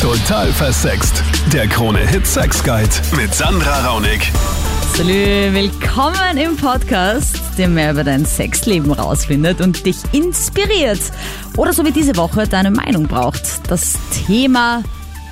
Total versext. Der Krone-Hit Sex Guide mit Sandra Raunig. Salü, willkommen im Podcast, der mehr über dein Sexleben rausfindet und dich inspiriert. Oder so wie diese Woche deine Meinung braucht. Das Thema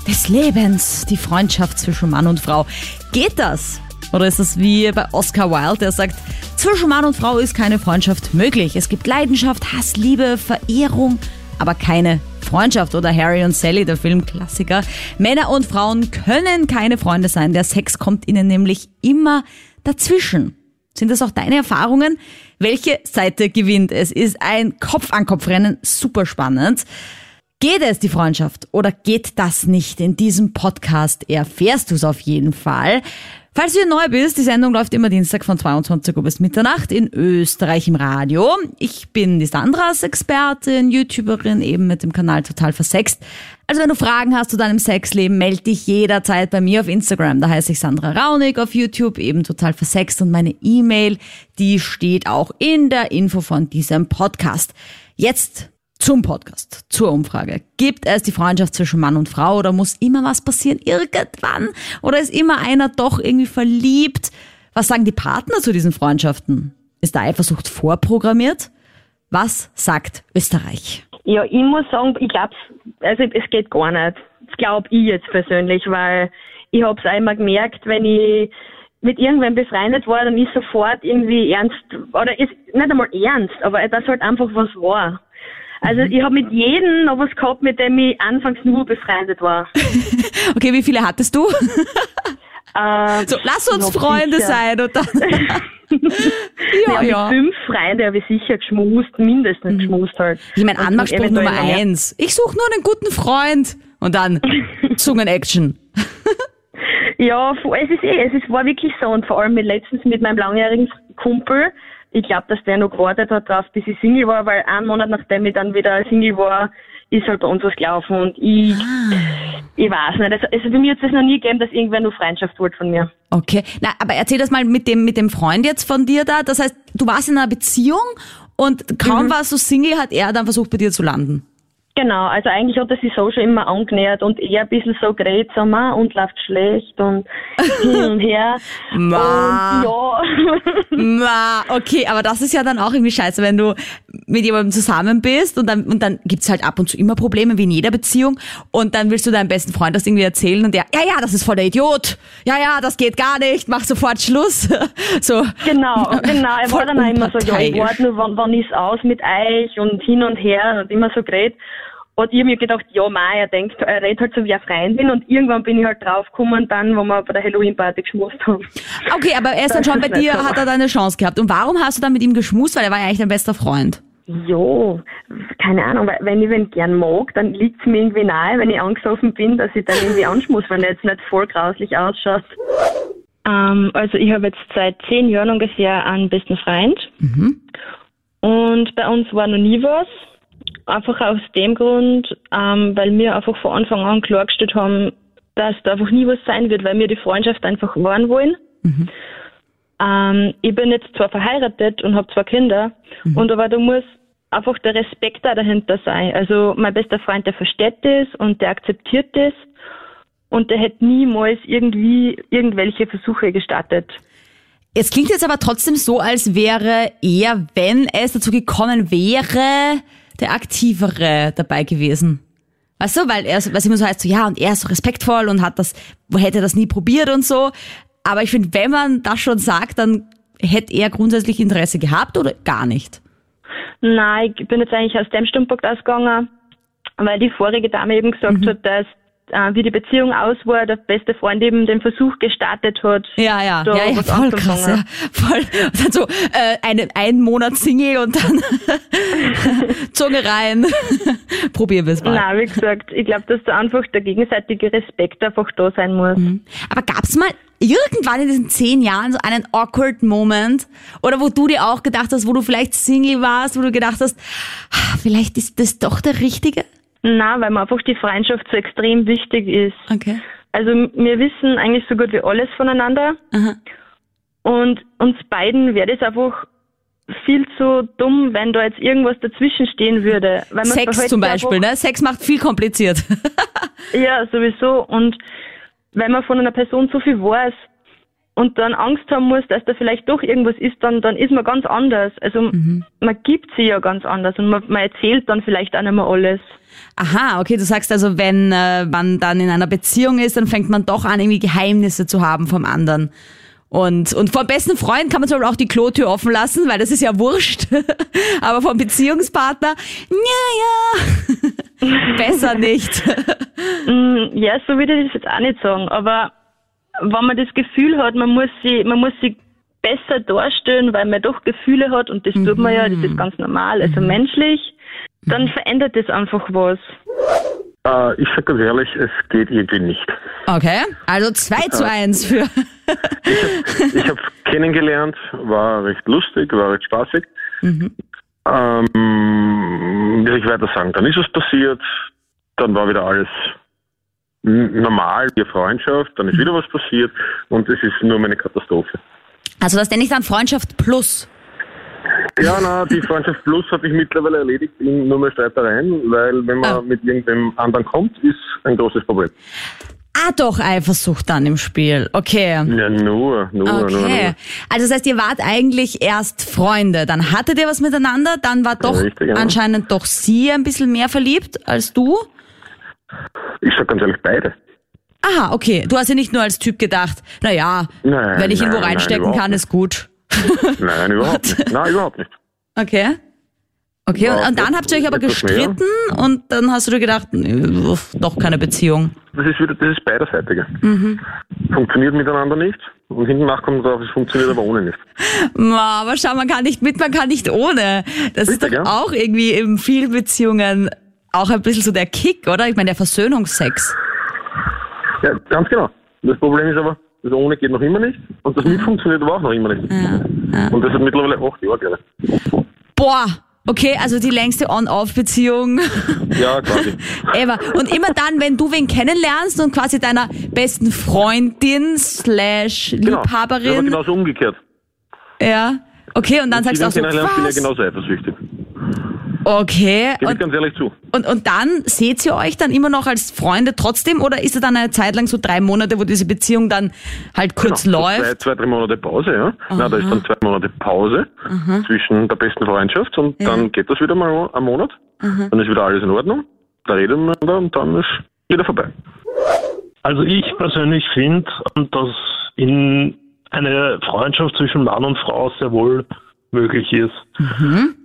des Lebens, die Freundschaft zwischen Mann und Frau. Geht das? Oder ist das wie bei Oscar Wilde, der sagt, zwischen Mann und Frau ist keine Freundschaft möglich. Es gibt Leidenschaft, Hass, Liebe, Verehrung, aber keine Freundschaft. Oder Harry und Sally, der Filmklassiker. Männer und Frauen können keine Freunde sein. Der Sex kommt ihnen nämlich immer dazwischen. Sind das auch deine Erfahrungen? Welche Seite gewinnt? Es ist ein Kopf-an-Kopf-Rennen, super spannend. Geht es, die Freundschaft, oder geht das nicht? In diesem Podcast erfährst du es auf jeden Fall. Falls du hier neu bist, die Sendung läuft immer Dienstag von 22 Uhr bis Mitternacht in Österreich im Radio. Ich bin die Sandras Expertin, YouTuberin, eben mit dem Kanal Total Versext. Also wenn du Fragen hast zu deinem Sexleben, melde dich jederzeit bei mir auf Instagram. Da heiße ich Sandra Raunig auf YouTube, eben Total Versext. Und meine E-Mail, die steht auch in der Info von diesem Podcast. Jetzt zum Podcast, zur Umfrage. Gibt es die Freundschaft zwischen Mann und Frau oder muss immer was passieren irgendwann? Oder ist immer einer doch irgendwie verliebt? Was sagen die Partner zu diesen Freundschaften? Ist der Eifersucht vorprogrammiert? Was sagt Österreich? Ja, ich muss sagen, ich glaube, also es geht gar nicht. Das glaube ich jetzt persönlich, weil ich habe es einmal gemerkt, wenn ich mit irgendwem befreundet war, dann ist sofort irgendwie ernst, oder ist nicht einmal ernst, aber das halt einfach was war. Also ich habe mit jedem noch was gehabt, mit dem ich anfangs nur befreundet war. okay, wie viele hattest du? Ähm, so, lass uns Freunde sicher. sein und dann. ja, ja, mit ja. fünf Freunde habe ich sicher geschmust, mindestens geschmust halt. Ich meine, Anmachspruch Nummer mehr. eins. Ich suche nur einen guten Freund. Und dann Zungen-Action. Ja, es ist eh, es ist, war wirklich so und vor allem mit letztens mit meinem langjährigen Kumpel. Ich glaube, dass der noch gewartet hat drauf, bis ich Single war, weil einen Monat nachdem ich dann wieder Single war, ist halt bei uns was gelaufen und ich, ich weiß nicht. Also, also bei mir hat es noch nie gegeben, dass irgendwer nur Freundschaft wollte von mir. Okay. Na, aber erzähl das mal mit dem, mit dem Freund jetzt von dir da. Das heißt, du warst in einer Beziehung und kaum warst du Single, hat er dann versucht, bei dir zu landen. Genau, also eigentlich hat er sich so schon immer angenähert und eher ein bisschen so geredet, so, "Ma, und läuft schlecht und hin und her. Ma. Und ja, Ma, okay, aber das ist ja dann auch irgendwie scheiße, wenn du mit jemandem zusammen bist und dann, und dann gibt's halt ab und zu immer Probleme, wie in jeder Beziehung. Und dann willst du deinem besten Freund das irgendwie erzählen und der, ja, ja, das ist voll der Idiot. Ja, ja, das geht gar nicht, mach sofort Schluss. So. genau, genau. Er war dann auch immer so, ja, ich warte nur, wann, wann ist aus mit euch und hin und her und immer so geredet. Und ich mir gedacht, ja, mei, er denkt, er redet halt so wie eine Freundin und irgendwann bin ich halt draufgekommen, dann, wo wir bei der Halloween-Party geschmust haben. Okay, aber er ist dann schon bei dir, so. hat er deine Chance gehabt. Und warum hast du dann mit ihm geschmust? Weil er war ja eigentlich dein bester Freund. Jo, keine Ahnung, weil wenn ich wen gern mag, dann liegt's mir irgendwie nahe, wenn ich angesoffen bin, dass ich dann irgendwie anschmuss, wenn er jetzt nicht voll grauslich ausschaut. Ähm, also ich habe jetzt seit zehn Jahren ungefähr einen besten Freund. Und bei uns war noch nie was. Einfach aus dem Grund, ähm, weil wir einfach von Anfang an klargestellt haben, dass da einfach nie was sein wird, weil wir die Freundschaft einfach wahren wollen. Ähm, ich bin jetzt zwar verheiratet und habe zwei Kinder, und aber da muss einfach der Respekt da dahinter sein. Also mein bester Freund, der versteht das und der akzeptiert das und der hätte niemals irgendwie irgendwelche Versuche gestartet. Es klingt jetzt aber trotzdem so, als wäre er, wenn es dazu gekommen wäre, der aktivere dabei gewesen. Weißt du, weil er, es immer so heißt, so, ja, und er ist so respektvoll und hat das, hätte das nie probiert und so. Aber ich finde, wenn man das schon sagt, dann hätte er grundsätzlich Interesse gehabt oder gar nicht. Nein, ich bin jetzt eigentlich aus dem Standpunkt ausgegangen, weil die vorige Dame eben gesagt hat, dass äh, wie die Beziehung aus war, der beste Freund eben den Versuch gestartet hat. Ja, ja, da ja, ja, voll krass, ja. Voll. Und dann so, äh, eine, ein Monat Single und dann Zunge rein. Probieren wir es mal. Nein, wie gesagt, ich glaube, dass da einfach der gegenseitige Respekt einfach da sein muss. Aber gab's mal irgendwann in diesen zehn Jahren so einen awkward Moment oder wo du dir auch gedacht hast, wo du vielleicht Single warst, wo du gedacht hast, ah, vielleicht ist das doch der Richtige? Nein, weil mir einfach die Freundschaft so extrem wichtig ist. Okay. Also wir wissen eigentlich so gut wie alles voneinander Aha. und uns beiden wäre das einfach viel zu dumm, wenn da jetzt irgendwas dazwischen stehen würde. Sex zum Beispiel, ne? Sex macht viel kompliziert. Ja, sowieso. Und wenn man von einer Person so viel weiß und dann Angst haben muss, dass da vielleicht doch irgendwas ist, dann, dann ist man ganz anders. Also man gibt sie ja ganz anders und man, man erzählt dann vielleicht auch nicht mehr alles. Aha, okay, du sagst also, wenn äh, man dann in einer Beziehung ist, dann fängt man doch an, irgendwie Geheimnisse zu haben vom anderen. Und, und vom besten Freund kann man zum Beispiel auch die Klotür offen lassen, weil das ist ja wurscht. Aber vom Beziehungspartner, ja, ja, besser nicht. Mm, Ja, so würde ich das jetzt auch nicht sagen. Aber wenn man das Gefühl hat, man muss sie, man muss sie besser darstellen, weil man doch Gefühle hat und das tut man ja, das ist ganz normal, also menschlich, dann verändert das einfach was. Äh, ich sage ganz ehrlich, es geht irgendwie nicht. Okay, also 2 zu 1 für... Ich habe kennengelernt, war recht lustig, war recht spaßig. Ähm, wie soll ich weiter sagen? Dann ist es passiert, dann war wieder alles normal, eine Freundschaft, dann ist wieder was passiert und es ist nur meine Katastrophe. Also das nenne ich dann Freundschaft plus. Ja, na, die Freundschaft Plus hat sich mittlerweile erledigt in nur mehr Streitereien, weil wenn man Ah. mit irgendwem anderen kommt, ist ein großes Problem. Ah, doch, Eifersucht dann im Spiel. Okay. Ja, nur, nur, nur, Okay. nur. Also das heißt, ihr wart eigentlich erst Freunde, dann hattet ihr was miteinander, dann war doch Richtig, ja. anscheinend doch sie ein bisschen mehr verliebt als du. Ich sag ganz ehrlich, beide. Aha, okay. Du hast ja nicht nur als Typ gedacht, na ja, Nein, wenn ich ihn wo nein, nein, reinstecken überhaupt kann, ist gut. Nein, überhaupt nicht. Nein, überhaupt nicht. Okay. Okay, und, Ja, und dann habt ihr euch aber etwas mehr. gestritten und dann hast du dir gedacht, uff, doch keine Beziehung. Das ist wieder, das ist beiderseitige. Mhm. Funktioniert miteinander nicht und hinten nach kommt drauf, es funktioniert aber ohne nicht. Ma, aber schau, man kann nicht mit, man kann nicht ohne. Das ist Richtig, doch ja. auch irgendwie in vielen Beziehungen auch ein bisschen so der Kick, oder? Ich meine, der Versöhnungsex. Ja, ganz genau. Das Problem ist aber, das ohne geht noch immer nicht und das mit funktioniert aber auch noch immer nicht. Und das hat mittlerweile acht Jahre, glaube. Boah, okay, also die längste On-Off-Beziehung Ja, quasi. ever. Und immer dann, wenn du wen kennenlernst und quasi deiner besten Freundin slash Genau. Ja, aber Liebhaberin, genauso umgekehrt. ja, okay, und dann sagst du auch so, kennengelernt, bin ja was? genauso eifersüchtig. Okay, Gebe ich und, ganz ehrlich zu. und, und dann seht ihr euch dann immer noch als Freunde trotzdem oder ist es dann eine Zeit lang so drei Monate, wo diese Beziehung dann halt kurz Genau, so läuft? Zwei, zwei, drei Monate Pause, ja. Na, da ist dann zwei Monate Pause zwischen der besten Freundschaft und dann geht das wieder mal am Monat. Dann ist wieder alles in Ordnung. Da reden wir miteinander und dann ist wieder vorbei. Also ich persönlich finde, dass in eine Freundschaft zwischen Mann und Frau sehr wohl möglich ist.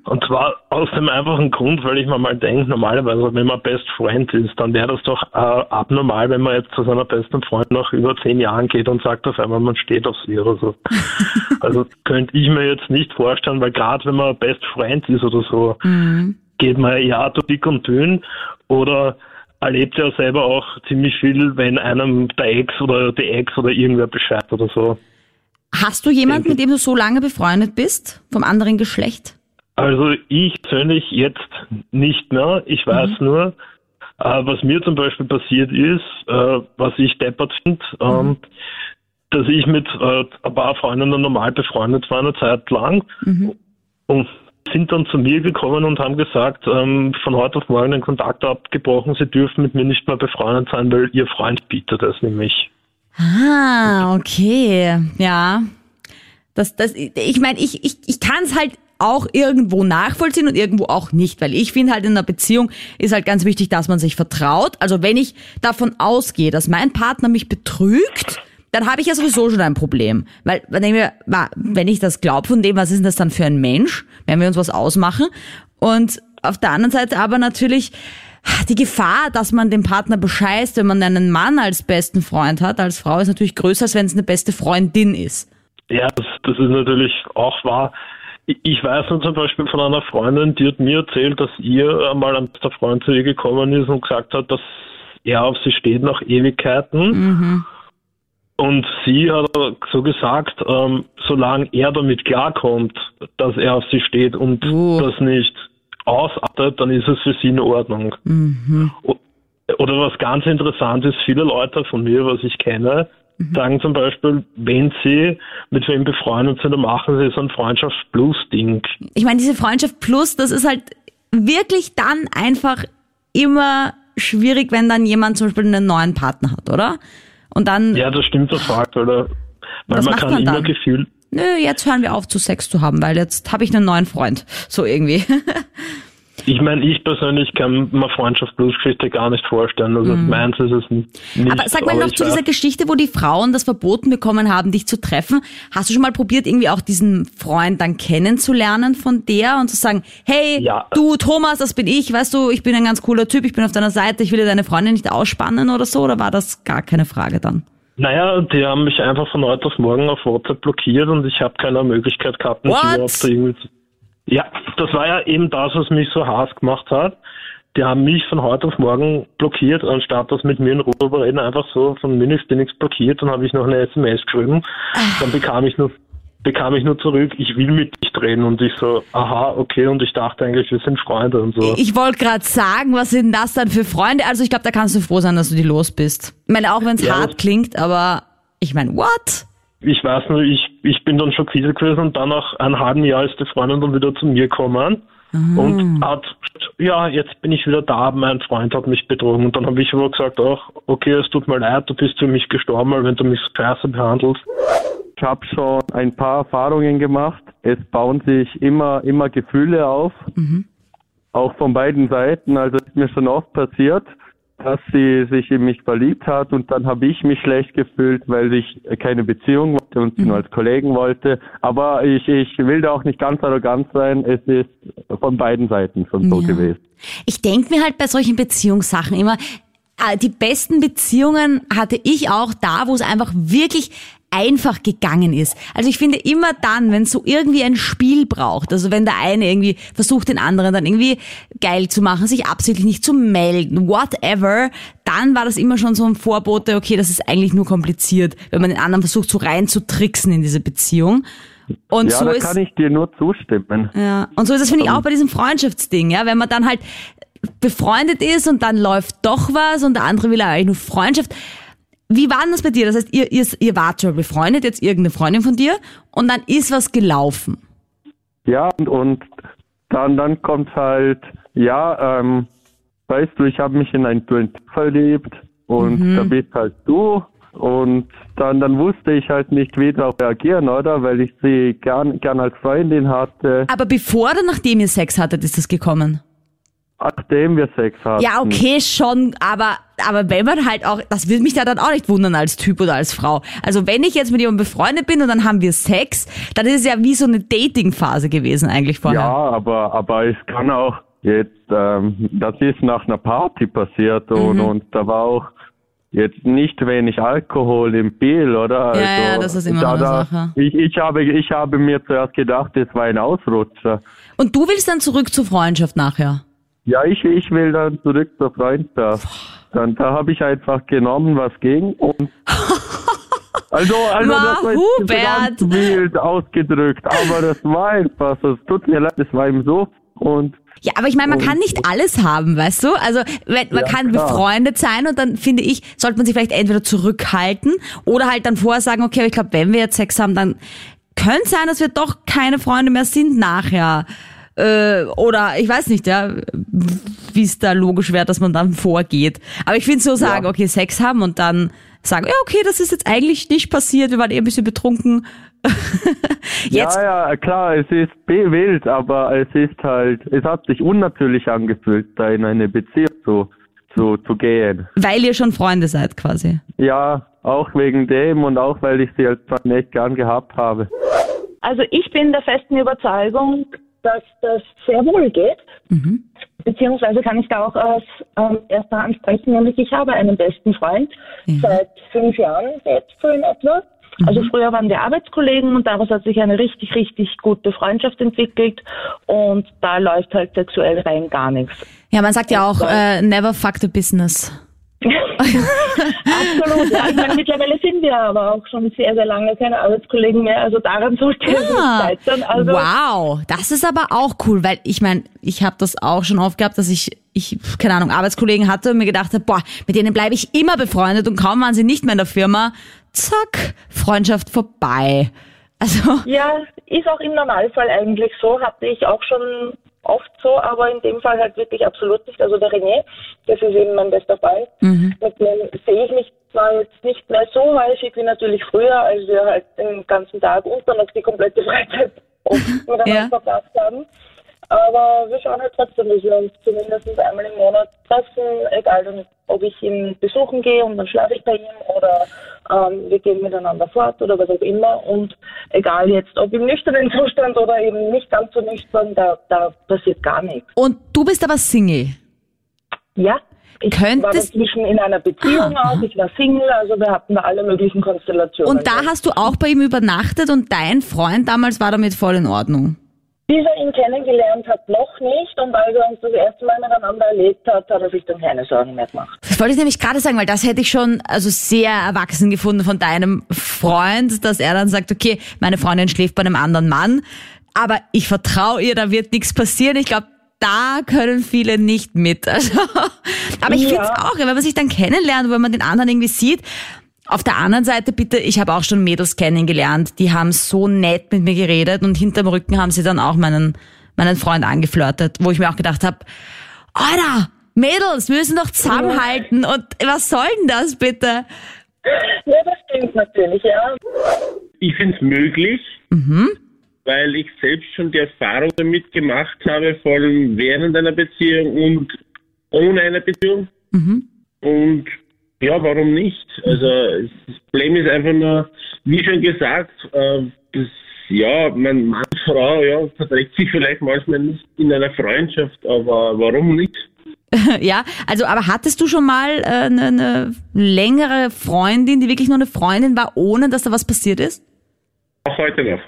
Und zwar aus dem einfachen Grund, weil ich mir mal denke, normalerweise, wenn man Best Friend ist, dann wäre das doch äh, abnormal, wenn man jetzt zu seiner besten Freundin nach über zehn Jahren geht und sagt auf einmal, man steht auf sie oder so. also könnte ich mir jetzt nicht vorstellen, weil gerade wenn man Best Friend ist oder so, geht man ja durch dick und dünn oder erlebt ja selber auch ziemlich viel, wenn einem der Ex oder die Ex oder irgendwer Bescheid oder so. Hast du jemanden, mit dem du so lange befreundet bist, vom anderen Geschlecht? Also ich persönlich jetzt nicht mehr. Ich weiß nur, äh, was mir zum Beispiel passiert ist, äh, was ich deppert finde, ähm, dass ich mit äh, ein paar Freundinnen normal befreundet war eine Zeit lang und sind dann zu mir gekommen und haben gesagt, ähm, von heute auf morgen den Kontakt abgebrochen, sie dürfen mit mir nicht mehr befreundet sein, weil ihr Freund bietet es nämlich. Ah, okay. Ja. Das, das, ich meine, ich, ich, ich kann es halt auch irgendwo nachvollziehen und irgendwo auch nicht, weil ich finde halt in einer Beziehung ist halt ganz wichtig, dass man sich vertraut. Also wenn ich davon ausgehe, dass mein Partner mich betrügt, dann habe ich ja sowieso schon ein Problem. Weil, wenn ich, das glaube von dem, was ist denn das dann für ein Mensch, wenn wir uns was ausmachen. Und auf der anderen Seite aber natürlich die Gefahr, dass man den Partner bescheißt, wenn man einen Mann als besten Freund hat, als Frau, ist natürlich größer, als wenn es eine beste Freundin ist. Ja, das, das ist natürlich auch wahr. Ich weiß nur zum Beispiel von einer Freundin, die hat mir erzählt, dass ihr einmal ein bester Freund zu ihr gekommen ist und gesagt hat, dass er auf sie steht nach Ewigkeiten. Und sie hat so gesagt, ähm, solange er damit klarkommt, dass er auf sie steht und Uh. das nicht ausartet, dann ist es für sie in Ordnung. O- Oder was ganz interessant ist, viele Leute von mir, was ich kenne, sagen zum Beispiel, wenn sie mit wem befreundet sind, dann machen sie so ein Freundschaft-Plus-Ding. Ich meine, diese Freundschaft plus, das ist halt wirklich dann einfach immer schwierig, wenn dann jemand zum Beispiel einen neuen Partner hat, oder? Und dann, Ja, das stimmt, das Fakt, oder? Weil man kann man immer dann? Gefühl, nö, jetzt hören wir auf zu Sex zu haben, weil jetzt habe ich einen neuen Freund. So irgendwie. ich meine, ich persönlich kann mir Freundschaft Plus Geschichte gar nicht vorstellen. Also meins ist es nicht. Aber sag mal noch zu dieser Geschichte, wo die Frauen das verboten bekommen haben, dich zu treffen. Hast du schon mal probiert, irgendwie auch diesen Freund dann kennenzulernen von der und zu sagen, hey, Ja. du Thomas, das bin ich, weißt du, ich bin ein ganz cooler Typ, ich bin auf deiner Seite, ich will dir deine Freundin nicht ausspannen oder so, oder war das gar keine Frage dann? Naja, die haben mich einfach von heute auf morgen auf WhatsApp blockiert und ich habe keine Möglichkeit gehabt, mich What? überhaupt irgendwie zu... Ja, das war ja eben das, was mich so Hass gemacht hat. Die haben mich von heute auf morgen blockiert, anstatt das mit mir in Ruhe überreden, einfach so von mir nichts, nichts blockiert, dann habe ich noch eine SMS geschrieben. Dann bekam ich nur bekam ich nur zurück, ich will mit dich reden und ich so, aha, okay, und ich dachte eigentlich, wir sind Freunde und so. Ich wollte gerade sagen, was sind das dann für Freunde? Also ich glaube, da kannst du froh sein, dass du die los bist. Ich meine, auch wenn es Ja, hart klingt, aber ich meine, what? ich weiß nur, ich, ich bin dann schockiert gewesen und dann nach einem halben Jahr ist die Freundin dann wieder zu mir gekommen und hat, ja, jetzt bin ich wieder da, mein Freund hat mich betrogen. Und dann habe ich aber gesagt, ach, okay, es tut mir leid, du bist für mich gestorben, weil wenn du mich scheiße behandelst. Ich habe schon ein paar Erfahrungen gemacht. Es bauen sich immer, immer Gefühle auf, auch von beiden Seiten. Also ist mir schon oft passiert, dass sie sich in mich verliebt hat und dann habe ich mich schlecht gefühlt, weil ich keine Beziehung wollte und sie nur als Kollegen wollte. Aber ich, ich will da auch nicht ganz arrogant sein. Es ist von beiden Seiten schon so Ja. gewesen. Ich denke mir halt bei solchen Beziehungssachen immer, äh, die besten Beziehungen hatte ich auch da, wo es einfach wirklich einfach gegangen ist. Also ich finde immer dann, wenn es so irgendwie ein Spiel braucht, also wenn der eine irgendwie versucht, den anderen dann irgendwie geil zu machen, sich absichtlich nicht zu melden, whatever, dann war das immer schon so ein Vorbote, okay, das ist eigentlich nur kompliziert, wenn man den anderen versucht, so rein zu tricksen in diese Beziehung. Und Ja, so da ist kann ich dir nur zustimmen. ja, und so ist es, finde ich, auch bei diesem Freundschaftsding, ja, wenn man dann halt befreundet ist und dann läuft doch was und der andere will eigentlich nur Freundschaft. Wie war denn das bei dir? Das heißt, ihr, ihr, ihr wart schon befreundet, jetzt irgendeine Freundin von dir und dann ist was gelaufen. Ja, und, und dann, dann kommt halt, ja, ähm, weißt du, ich habe mich in einen Typ verliebt und da bist halt du. Und dann, dann wusste ich halt nicht, wie darauf reagieren, oder? Weil ich sie gern, gern als Freundin hatte, Aber bevor oder nachdem ihr Sex hattet, ist das gekommen? Nachdem wir Sex hatten. Ja, okay, schon, aber, aber wenn man halt auch, das würde mich da dann auch nicht wundern als Typ oder als Frau. Also wenn ich jetzt mit jemandem befreundet bin und dann haben wir Sex, dann ist es ja wie so eine Dating-Phase gewesen eigentlich vorher. Ja, aber, aber es kann auch jetzt, ähm, das ist nach einer Party passiert und, Mhm. und da war auch jetzt nicht wenig Alkohol im Bier, oder? Also, Ja, ja, das ist immer da, eine Sache. Ich, ich, habe, ich habe mir zuerst gedacht, es war ein Ausrutscher. Und du willst dann zurück zur Freundschaft nachher? Ja, ich, ich will dann zurück zur Freundschaft. Dann, da habe ich einfach genommen, was ging und also, also Ma, das war Hubert! ganz wild ausgedrückt, aber das war einfach so. Es tut mir leid, es war ihm so und Ja, aber ich meine, man kann nicht alles haben, weißt du? Also man Ja, kann klar. befreundet sein und dann finde ich, sollte man sich vielleicht entweder zurückhalten oder halt dann vorher sagen, okay, aber ich glaube, wenn wir jetzt Sex haben, dann könnte sein, dass wir doch keine Freunde mehr sind nachher. Äh, oder ich weiß nicht, ja, wie es da logisch wäre, dass man dann vorgeht. Aber ich finde so sagen, okay, Sex haben und dann sagen, ja, okay, das ist jetzt eigentlich nicht passiert, wir waren eh ein bisschen betrunken. jetzt, Ja, ja, klar, es ist wild, aber es ist halt, es hat sich unnatürlich angefühlt, da in eine Beziehung zu, zu, zu gehen. weil ihr schon Freunde seid quasi. Ja, auch wegen dem und auch weil ich sie halt nicht gern gehabt habe. Also ich bin der festen Überzeugung, dass das sehr wohl geht. Beziehungsweise kann ich da auch aus ähm, erster Hand sprechen, nämlich ich habe einen besten Freund seit fünf Jahren jetzt so in etwa. Also früher waren wir Arbeitskollegen und daraus hat sich eine richtig, richtig gute Freundschaft entwickelt und da läuft halt sexuell rein gar nichts. Ja, man sagt ja auch, äh, never fuck the business. Absolut, ja. Ich meine, mittlerweile sind wir aber auch schon sehr, sehr lange keine Arbeitskollegen mehr. Also daran sollte es nicht Ah, scheitern. Also wow, das ist aber auch cool, weil ich meine, ich habe das auch schon oft gehabt, dass ich, ich, keine Ahnung, Arbeitskollegen hatte und mir gedacht habe, boah, mit denen bleibe ich immer befreundet und kaum waren sie nicht mehr in der Firma, zack, Freundschaft vorbei. Also, Ja, ist auch im Normalfall eigentlich so, hatte ich auch schon oft so, aber in dem Fall halt wirklich absolut nicht. Also der René, das ist eben mein bester Freund, mit dem sehe ich mich zwar jetzt nicht mehr so häufig wie natürlich früher, als wir halt den ganzen Tag und dann noch die komplette Freizeit oft miteinander Ja. verbracht haben. Aber wir schauen halt trotzdem, dass wir uns zumindest einmal im Monat treffen, egal ob ich ihn besuchen gehe und dann schlafe ich bei ihm oder ähm, wir gehen miteinander fort oder was auch immer. Und egal jetzt, ob im nüchternen Zustand oder eben nicht ganz so nüchtern, da, da passiert gar nichts. und du bist aber Single. Ja, ich war dazwischen in einer Beziehung Ah, auch, ich war Single, also wir hatten da alle möglichen Konstellationen. Und da hast du auch bei ihm übernachtet und dein Freund damals war damit voll in Ordnung. Bis er ihn kennengelernt hat, noch nicht. Und als er uns das erste Mal miteinander erlebt hat, hat er sich dann keine Sorgen mehr gemacht. Das wollte ich nämlich gerade sagen, weil das hätte ich schon also sehr erwachsen gefunden von deinem Freund, dass er dann sagt, okay, meine Freundin schläft bei einem anderen Mann, aber ich vertraue ihr, da wird nichts passieren. Ich glaube, da können viele nicht mit. Also, aber ich Ja. finde es auch, wenn man sich dann kennenlernt, wenn man den anderen irgendwie sieht. Auf der anderen Seite bitte, ich habe auch schon Mädels kennengelernt, die haben so nett mit mir geredet und hinterm Rücken haben sie dann auch meinen, meinen Freund angeflirtet, wo ich mir auch gedacht habe, Alter, Mädels, wir müssen doch zusammenhalten und was soll denn das bitte? Ja, das stimmt natürlich, ja. Ich finde es möglich, weil ich selbst schon die Erfahrung damit gemacht habe, vor allem während einer Beziehung und ohne eine Beziehung. Und ja, warum nicht? Also das Problem ist einfach nur, wie schon gesagt, äh, das, ja, mein Mann, Frau, ja, verträgt sich vielleicht manchmal nicht in einer Freundschaft, aber warum nicht? Ja, also aber hattest du schon mal äh, eine, eine längere Freundin, die wirklich nur eine Freundin war, ohne dass da was passiert ist? Auch heute noch.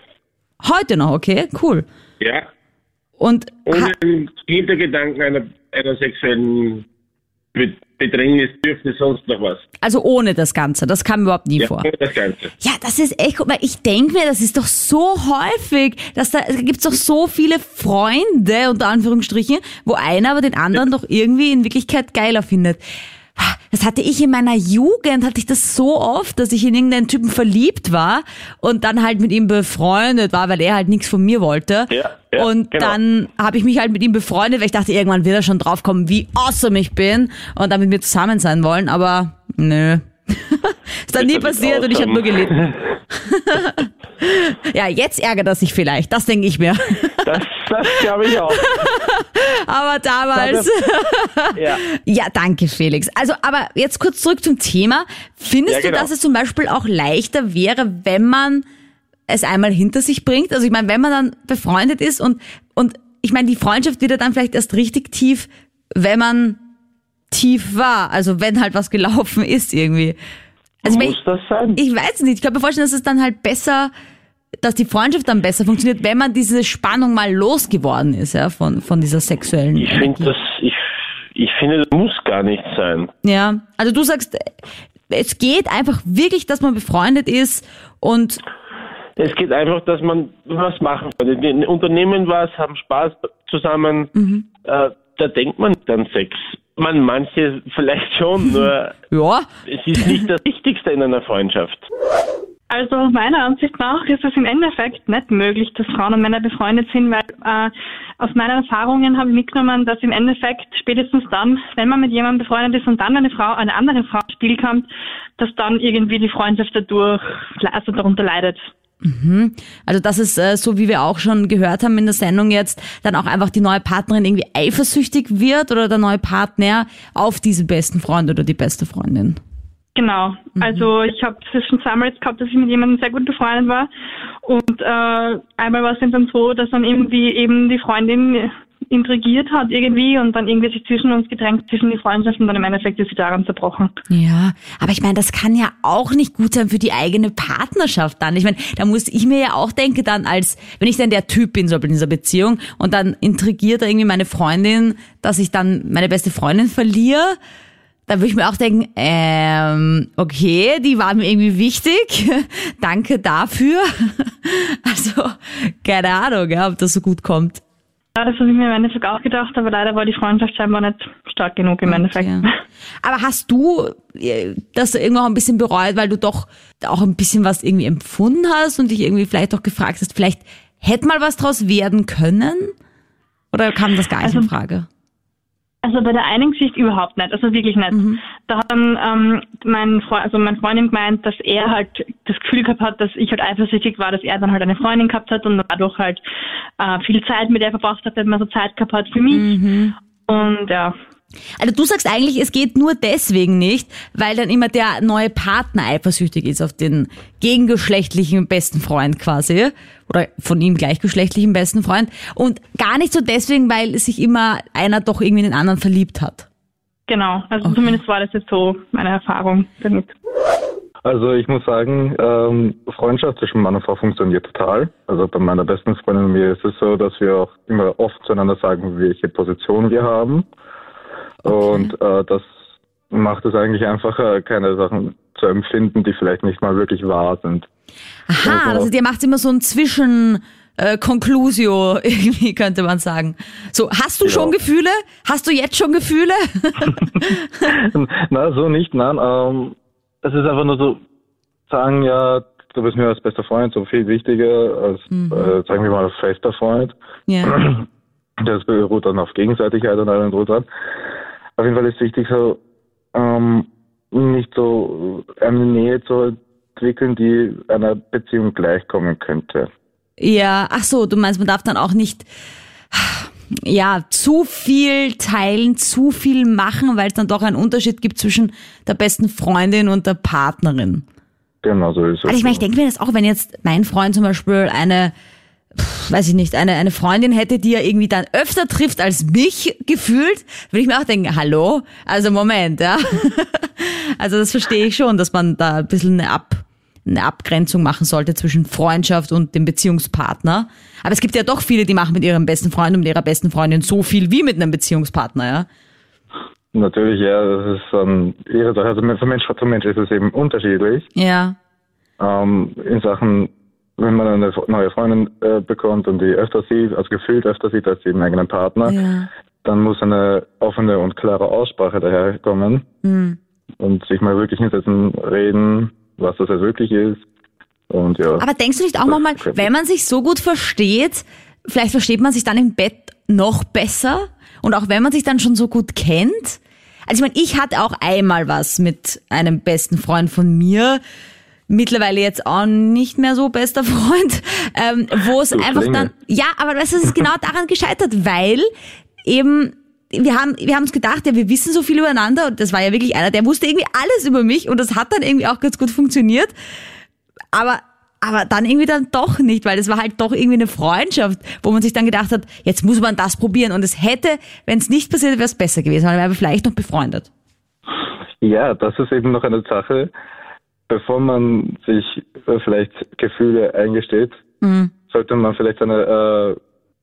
Heute noch, okay, cool. Ja, Und ohne den Hintergedanken einer, einer sexuellen Be Bedrängnis, dürfte sonst noch was. also ohne das Ganze, das kam überhaupt nie Ja, vor. das Ganze. Ja, das ist echt, guck mal, ich denke mir, das ist doch so häufig, dass da, da gibt's doch so viele Freunde, unter Anführungsstrichen, wo einer aber den anderen doch irgendwie in Wirklichkeit geiler findet. Das hatte ich in meiner Jugend, hatte ich das so oft, dass ich in irgendeinen Typen verliebt war und dann halt mit ihm befreundet war, weil er halt nichts von mir wollte. Ja, ja, und genau. dann habe ich mich halt mit ihm befreundet, weil ich dachte, irgendwann wird er schon draufkommen, wie awesome ich bin und dann mit mir zusammen sein wollen, aber nö. ist dann nie er passiert und ich habe nur gelitten. ja, jetzt ärgert er sich vielleicht, das denke ich mir. Das, das glaube ich auch. Aber damals. Ja. Ja, danke Felix. Also, aber jetzt kurz zurück zum Thema. Findest Ja, du, genau. dass es zum Beispiel auch leichter wäre, wenn man es einmal hinter sich bringt? Also ich meine, wenn man dann befreundet ist und, und ich meine, die Freundschaft wird ja dann vielleicht erst richtig tief, wenn man tief war. Also wenn halt was gelaufen ist irgendwie. Also ich, Muss mein, das sein? ich weiß nicht, ich kann mir vorstellen, dass es dann halt besser, dass die Freundschaft dann besser funktioniert, wenn man diese Spannung mal losgeworden ist, ja, von, von dieser sexuellen Ich finde das, ich, ich finde, das muss gar nicht sein. Ja, also du sagst, es geht einfach wirklich, dass man befreundet ist und Es geht einfach, dass man was machen kann. Wir unternehmen was, haben Spaß zusammen. Äh, da denkt man an Sex. Man, manche vielleicht schon, nur ja, es ist nicht das Wichtigste in einer Freundschaft. Also meiner Ansicht nach ist es im Endeffekt nicht möglich, dass Frauen und Männer befreundet sind, weil äh, aus meinen Erfahrungen habe ich mitgenommen, dass im Endeffekt spätestens dann, wenn man mit jemandem befreundet ist und dann eine Frau, eine andere Frau ins Spiel kommt, dass dann irgendwie die Freundschaft dadurch, also darunter leidet. Also das ist äh, so, wie wir auch schon gehört haben in der Sendung jetzt, dann auch einfach die neue Partnerin irgendwie eifersüchtig wird oder der neue Partner auf diesen besten Freund oder die beste Freundin. Genau. Also ich habe es schon zweimal jetzt gehabt, dass ich mit jemandem sehr gut befreundet war. Und äh, einmal war es dann so, dass dann irgendwie eben die Freundin intrigiert hat irgendwie und dann irgendwie sich zwischen uns gedrängt, zwischen die Freundschaft und dann im Endeffekt ist sie daran zerbrochen. Ja, aber ich meine, das kann ja auch nicht gut sein für die eigene Partnerschaft dann. Ich meine, da muss ich mir ja auch denken dann als, wenn ich dann der Typ bin, so in dieser Beziehung und dann intrigiert irgendwie meine Freundin, dass ich dann meine beste Freundin verliere, da würde ich mir auch denken, ähm, okay, die war mir irgendwie wichtig. Danke dafür. Also, keine Ahnung, ob das so gut kommt. Ja, das habe ich mir im Endeffekt auch gedacht, aber leider war die Freundschaft scheinbar nicht stark genug im Endeffekt. Okay. Aber hast du äh, das irgendwann ein bisschen bereut, weil du doch auch ein bisschen was irgendwie empfunden hast und dich irgendwie vielleicht auch gefragt hast, vielleicht hätte mal was draus werden können? Oder kam das gar nicht Also- in Frage? Also bei der einen Geschichte überhaupt nicht, also wirklich nicht. Da hat dann ähm, mein Freund, also mein Freundin gemeint, dass er halt das Gefühl gehabt hat, dass ich halt eifersüchtig war, dass er dann halt eine Freundin gehabt hat und dadurch halt äh, viel Zeit mit ihr verbracht hat, wenn man so Zeit gehabt hat für mich. Und ja, Also du sagst eigentlich, es geht nur deswegen nicht, weil dann immer der neue Partner eifersüchtig ist auf den gegengeschlechtlichen besten Freund quasi oder von ihm gleichgeschlechtlichen besten Freund und gar nicht so deswegen, weil sich immer einer doch irgendwie in den anderen verliebt hat. genau. Also zumindest war das jetzt so meine Erfahrung damit. Also ich muss sagen, ähm, Freundschaft zwischen Mann und Frau funktioniert total. Also bei meiner besten Freundin und mir ist es so, dass wir auch immer oft zueinander sagen, welche Position wir haben. Und äh, das macht es eigentlich einfacher, keine Sachen zu empfinden, die vielleicht nicht mal wirklich wahr sind. Aha, Also- also dir macht immer so ein Zwischen äh, Conclusio irgendwie könnte man sagen. So, hast du Ja. schon Gefühle? Hast du jetzt schon Gefühle? Na, so nicht, nein. Ähm, es ist einfach nur so, sagen ja, du bist mir als bester Freund so viel wichtiger als, äh, sagen wir mal, als fester Freund. ja. Das beruht dann auf Gegenseitigkeit und allem dran. Auf jeden Fall ist wichtig, so ähm, nicht so eine Nähe zu entwickeln, die einer Beziehung gleichkommen könnte. Ja, ach so, du meinst, man darf dann auch nicht ja, zu viel teilen, zu viel machen, weil es dann doch einen Unterschied gibt zwischen der besten Freundin und der Partnerin. Genau so ist es. Also ich meine, ich denke mir das auch, wenn jetzt mein Freund zum Beispiel eine, weiß ich nicht, eine, eine Freundin hätte, die er irgendwie dann öfter trifft als mich gefühlt, würde ich mir auch denken, hallo? Also Moment, ja. Also das verstehe ich schon, dass man da ein bisschen eine, Ab, eine Abgrenzung machen sollte zwischen Freundschaft und dem Beziehungspartner. Aber es gibt ja doch viele, die machen mit ihrem besten Freund und mit ihrer besten Freundin so viel wie mit einem Beziehungspartner, ja. Natürlich, ja, das ist ähm. Also von Mensch zu Mensch ist es eben unterschiedlich. Ja. Ähm, in Sachen, wenn man eine neue Freundin äh, bekommt und die öfter sieht, also gefühlt öfter sieht als den eigenen Partner, Ja. dann muss eine offene und klare Aussprache daherkommen Hm. und sich mal wirklich hinsetzen, reden, was das jetzt wirklich ist. Und ja. Aber denkst du nicht auch manchmal, wenn man sich so gut versteht, vielleicht versteht man sich dann im Bett noch besser? Und auch wenn man sich dann schon so gut kennt? Also ich meine, ich hatte auch einmal was mit einem besten Freund von mir, mittlerweile jetzt auch nicht mehr so bester Freund, ähm, wo es einfach Schlinge. dann, ja, aber weißt du, es ist genau daran gescheitert, weil eben wir haben, wir haben uns gedacht, ja, wir wissen so viel übereinander und das war ja wirklich einer, der wusste irgendwie alles über mich und das hat dann irgendwie auch ganz gut funktioniert aber aber dann irgendwie dann doch nicht, weil es war halt doch irgendwie eine Freundschaft, wo man sich dann gedacht hat, jetzt muss man das probieren und es hätte, wenn es nicht passiert, wäre es besser gewesen, weil wir vielleicht noch befreundet. Ja, das ist eben noch eine Sache. Bevor man sich äh, vielleicht Gefühle eingesteht, Mhm. sollte man vielleicht seine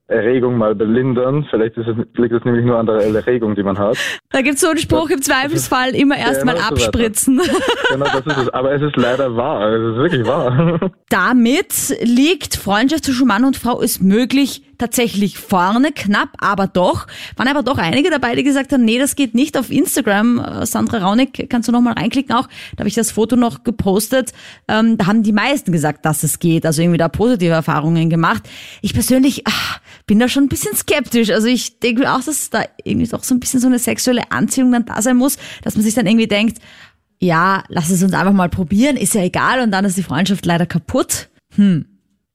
äh, Erregung mal belindern. Vielleicht es, liegt es nämlich nur an der Erregung, die man hat. Da gibt's so einen Spruch im Zweifelsfall, immer erst mal Genau abspritzen. Genau, das ist es. Aber es ist leider wahr. Es ist wirklich wahr. Damit liegt Freundschaft zwischen Mann und Frau ist möglich tatsächlich vorne, knapp, aber doch. Waren aber doch einige dabei, die gesagt haben, nee, das geht nicht auf Instagram. Äh, Sandra Raunig, kannst du noch mal reinklicken auch. Da habe ich das Foto noch gepostet. Ähm, da haben die meisten gesagt, dass es geht. Also irgendwie da positive Erfahrungen gemacht. Ich persönlich ach, bin da schon ein bisschen skeptisch. Also ich denke auch, dass da irgendwie doch so ein bisschen so eine sexuelle Anziehung dann da sein muss, dass man sich dann irgendwie denkt, ja, lass es uns einfach mal probieren, ist ja egal und dann ist die Freundschaft leider kaputt. Hm.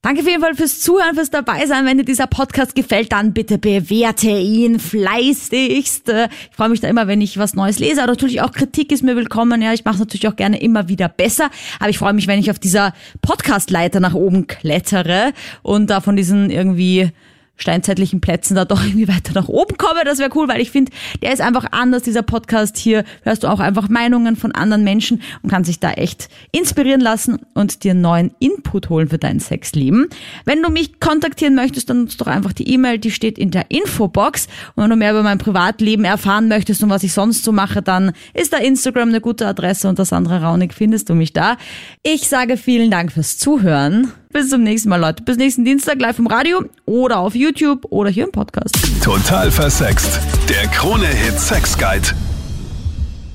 Danke auf jeden Fall fürs Zuhören, fürs dabei sein. Wenn dir dieser Podcast gefällt, dann bitte bewerte ihn fleißigst. Äh, Ich freue mich da immer, wenn ich was Neues lese. Aber natürlich auch Kritik ist mir willkommen. Ja, ich mache es natürlich auch gerne immer wieder besser. Aber ich freue mich, wenn ich auf dieser Podcast-Leiter nach oben klettere und da von diesen irgendwie steinzeitlichen Plätzen da doch irgendwie weiter nach oben komme. Das wäre cool, weil ich finde, der ist einfach anders, dieser Podcast hier. Hörst du auch einfach Meinungen von anderen Menschen und kannst dich da echt inspirieren lassen und dir neuen Input holen für dein Sexleben. Wenn du mich kontaktieren möchtest, dann nutzt doch einfach die E-Mail, die steht in der Infobox. Und wenn du mehr über mein Privatleben erfahren möchtest und was ich sonst so mache, dann ist da Instagram eine gute Adresse unter Sandra Raunig findest du mich da. Ich sage vielen Dank fürs Zuhören. Bis zum nächsten Mal, Leute. Bis nächsten Dienstag live im Radio oder auf YouTube oder hier im Podcast. Total versext. Der Krone-Hit Sex Guide.